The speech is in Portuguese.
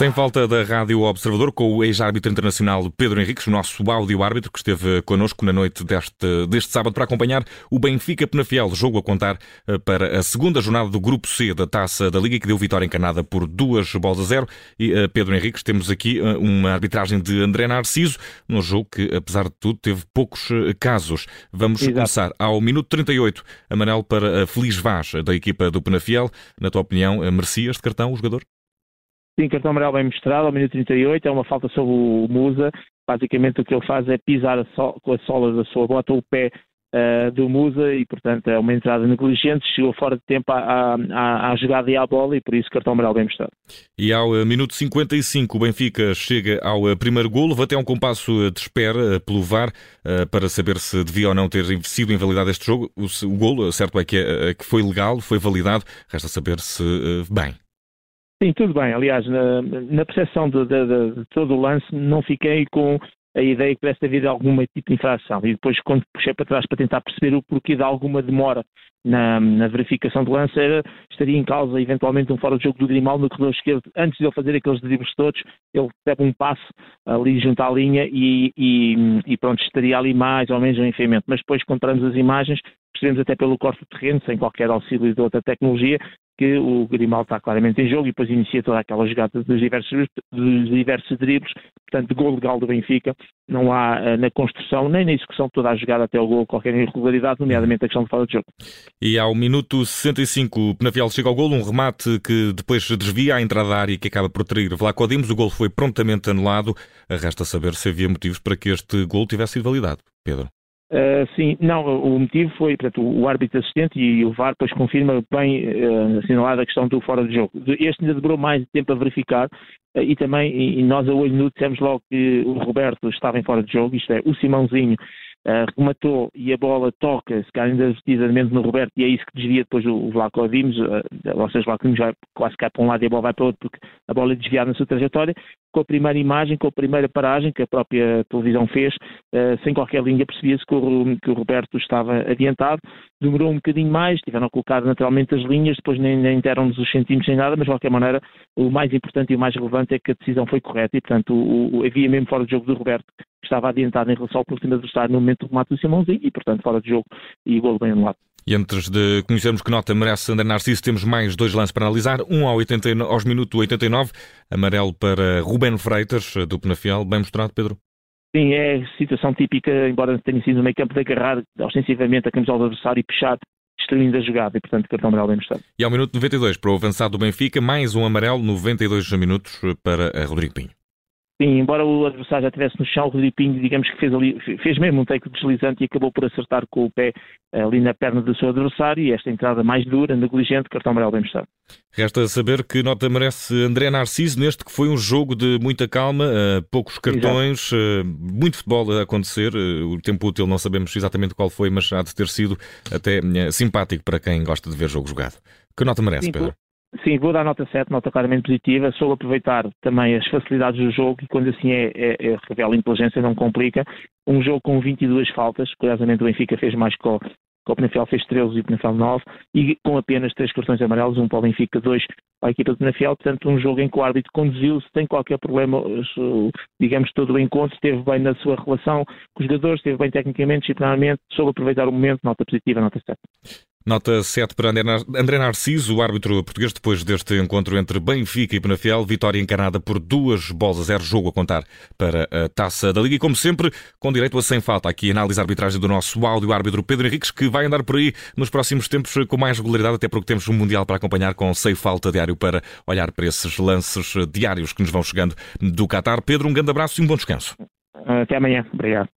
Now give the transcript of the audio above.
Sem falta da Rádio Observador, com o ex-árbitro internacional Pedro Henriques, o nosso áudio-árbitro, que esteve connosco na noite deste, deste sábado para acompanhar o Benfica Penafiel, jogo a contar eh, para a segunda jornada do Grupo C da Taça da Liga, que deu vitória encanada por duas bolas a zero. E uh, Pedro Henriques, temos aqui uh, uma arbitragem de André Narciso, num jogo que, apesar de tudo, teve poucos casos. Vamos Exato. começar ao minuto 38, amarelo para a Feliz Vaz, da equipa do Penafiel. Na tua opinião, merecia este cartão o jogador? Sim, cartão amarelo bem mostrado, ao minuto 38, é uma falta sobre o Musa. Basicamente o que ele faz é pisar a com a sola da sua bota o pé uh, do Musa e, portanto, é uma entrada negligente, chegou fora de tempo à, à, à, jogada e à bola e por isso cartão amarelo bem mostrado. E ao uh, minuto 55 o Benfica chega ao uh, primeiro golo, vai até um compasso de espera pelo VAR para saber se devia ou não ter sido invalidado este jogo. O, o golo, certo é que, é, que foi legal, foi validado, resta saber se bem. Sim, tudo bem. Aliás, na, na percepção de, de, de, de, todo o lance, não fiquei com a ideia que pudesse haver alguma tipo de infração. E depois, quando puxei para trás para tentar perceber o porquê de alguma demora na, na verificação do lance, era, estaria em causa eventualmente um fora de jogo do Grimaldo no corredor esquerdo. Antes de ele fazer aqueles dribles todos, ele recebe um passo ali junto à linha e, e, e pronto, estaria ali mais ou menos um enfiamento. Mas depois, quando as imagens, percebemos até pelo corte do terreno, sem qualquer auxílio de outra tecnologia, que o Grimaldo está claramente em jogo e depois inicia toda aquela jogada dos diversos, dos diversos dribles, portanto, gol legal do Benfica, não há eh, na construção nem na execução de toda a jogada até o gol qualquer irregularidade, nomeadamente a questão de fora de jogo. E ao minuto 65, o Penafiel chega ao gol, um remate que depois desvia à entrada da área e que acaba por trair Vlaco Dimos, o gol foi prontamente anulado, resta saber se havia motivos para que este gol tivesse sido validado. Pedro. Uh, sim, não, o motivo foi, portanto, o árbitro assistente e o VAR depois confirma bem uh, assinalada a questão do fora de jogo. Este ainda demorou mais tempo a verificar uh, e também, e, nós a olho nu dissemos logo que o Roberto estava em fora de jogo, isto é, o Simãozinho uh, rematou e a bola toca, se calhar ainda precisamente no Roberto, e é isso que desvia depois o, o Vlaco Dimos, uh, ou seja, o Vlaco Dimos vai quase cai para um lado e a bola vai para o outro, porque a bola é desviada na sua trajetória, com a primeira imagem, com a primeira paragem que a própria televisão fez, uh, sem qualquer linha, percebia-se que, que o, Roberto estava adiantado, demorou um bocadinho mais, tiveram a colocar naturalmente as linhas, depois nem, nem deram-nos os centímetros nem nada, mas de qualquer maneira o mais importante e o mais relevante é que a decisão foi correta e, portanto, o, o, havia mesmo fora de jogo do Roberto, que estava adiantado em relação ao próximo adversário no momento do remate do Simãozinho e, portanto, fora de jogo e gol bem anulado. E antes de conhecermos que nota merece André Narciso, temos mais dois lances para analisar. Um ao 80, aos minutos 89, amarelo para Ruben Freitas, do Penafiel. Bem mostrado, Pedro? Sim, é situação típica, embora tenha sido no meio campo de agarrar ostensivamente a camisola do adversário e puxar, destruindo a jogada e, portanto, cartão amarelo bem mostrado. E ao minuto 92, para o avançado do Benfica, mais um amarelo, 92 minutos para Rodrigo Pinho. Sim, embora o adversário já estivesse no chão, o Rodrigo Pinho, digamos que fez, ali, fez mesmo um take deslizante e acabou por acertar com o pé ali na perna do seu adversário e esta entrada mais dura, negligente, cartão amarelo bem mostrado. Resta saber que nota merece André Narciso neste que foi um jogo de muita calma, uh, poucos cartões, uh, muito futebol a acontecer. O tempo útil não sabemos exatamente qual foi, mas há de ter sido até simpático para quem gosta de ver jogo jogado. Que nota merece, Sim, Pedro? Sim, vou dar nota 7, nota claramente positiva. Sou aproveitar também as facilidades do jogo e quando assim é, é, é revela inteligência, não complica. Um jogo com 22 faltas, curiosamente o Benfica fez mais que o, que o Penafiel fez 13 e o Penafiel 9, e com apenas 3 cartões amarelos, um para o Benfica, 2 para a equipa do Penafiel. Portanto, um jogo em que o árbitro conduziu sem qualquer problema, digamos, todo o encontro, esteve bem na sua relação com os jogadores, esteve bem tecnicamente, disciplinarmente, soube aproveitar o momento, nota positiva, nota 7. Nota 7 para André Narciso, o árbitro português, depois deste encontro entre Benfica e Penafiel. Vitória encarnada por duas bolas a zero. Jogo a contar para a taça da Liga. E como sempre, com direito a sem falta, aqui análise arbitragem do nosso áudio árbitro Pedro Henriques, que vai andar por aí nos próximos tempos com mais regularidade, até porque temos um Mundial para acompanhar com sem falta diário para olhar para esses lances diários que nos vão chegando do Qatar. Pedro, um grande abraço e um bom descanso. Até amanhã. Obrigado.